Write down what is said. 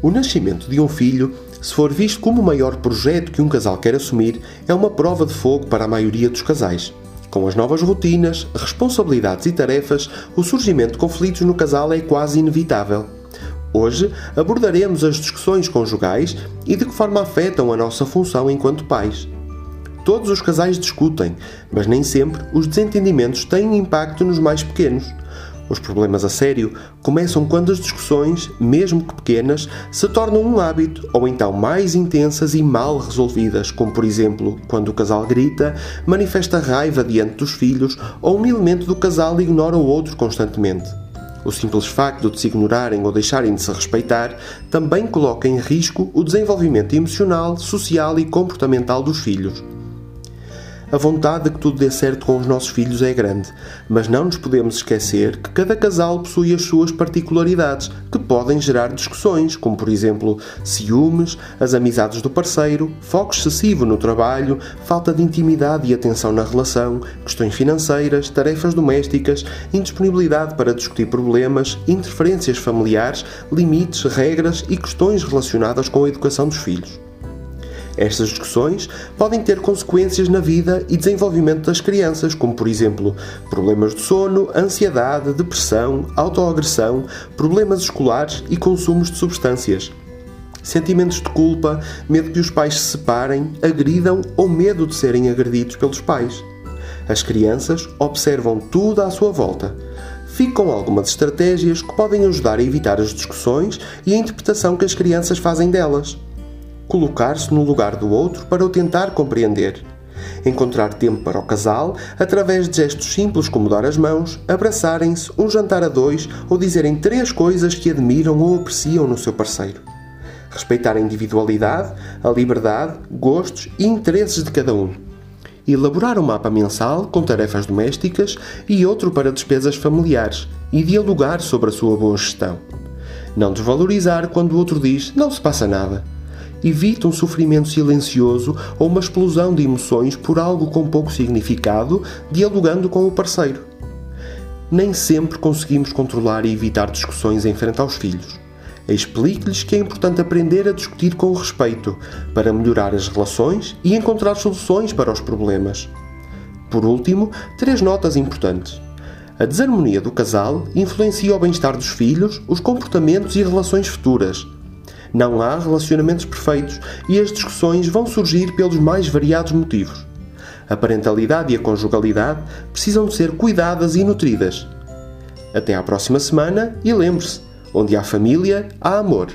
O nascimento de um filho, se for visto como o maior projeto que um casal quer assumir, é uma prova de fogo para a maioria dos casais. Com as novas rotinas, responsabilidades e tarefas, o surgimento de conflitos no casal é quase inevitável. Hoje abordaremos as discussões conjugais e de que forma afetam a nossa função enquanto pais. Todos os casais discutem, mas nem sempre os desentendimentos têm impacto nos mais pequenos. Os problemas a sério começam quando as discussões, mesmo que pequenas, se tornam um hábito ou então mais intensas e mal resolvidas, como por exemplo quando o casal grita, manifesta raiva diante dos filhos ou um elemento do casal ignora o outro constantemente. O simples facto de se ignorarem ou deixarem de se respeitar também coloca em risco o desenvolvimento emocional, social e comportamental dos filhos. A vontade de que tudo dê certo com os nossos filhos é grande, mas não nos podemos esquecer que cada casal possui as suas particularidades, que podem gerar discussões, como por exemplo ciúmes, as amizades do parceiro, foco excessivo no trabalho, falta de intimidade e atenção na relação, questões financeiras, tarefas domésticas, indisponibilidade para discutir problemas, interferências familiares, limites, regras e questões relacionadas com a educação dos filhos. Estas discussões podem ter consequências na vida e desenvolvimento das crianças, como por exemplo problemas de sono, ansiedade, depressão, autoagressão, problemas escolares e consumos de substâncias. Sentimentos de culpa, medo que os pais se separem, agridam ou medo de serem agredidos pelos pais. As crianças observam tudo à sua volta. Ficam algumas estratégias que podem ajudar a evitar as discussões e a interpretação que as crianças fazem delas colocar-se no lugar do outro para o tentar compreender. Encontrar tempo para o casal através de gestos simples como dar as mãos, abraçarem-se, um jantar a dois ou dizerem três coisas que admiram ou apreciam no seu parceiro. Respeitar a individualidade, a liberdade, gostos e interesses de cada um. Elaborar um mapa mensal com tarefas domésticas e outro para despesas familiares e dialogar sobre a sua boa gestão. Não desvalorizar quando o outro diz não se passa nada evita um sofrimento silencioso ou uma explosão de emoções por algo com pouco significado, dialogando com o parceiro. Nem sempre conseguimos controlar e evitar discussões em frente aos filhos. Explique-lhes que é importante aprender a discutir com respeito para melhorar as relações e encontrar soluções para os problemas. Por último, três notas importantes. A desarmonia do casal influencia o bem-estar dos filhos, os comportamentos e relações futuras não há relacionamentos perfeitos e as discussões vão surgir pelos mais variados motivos. A parentalidade e a conjugalidade precisam de ser cuidadas e nutridas. Até à próxima semana e lembre-se: onde há família, há amor.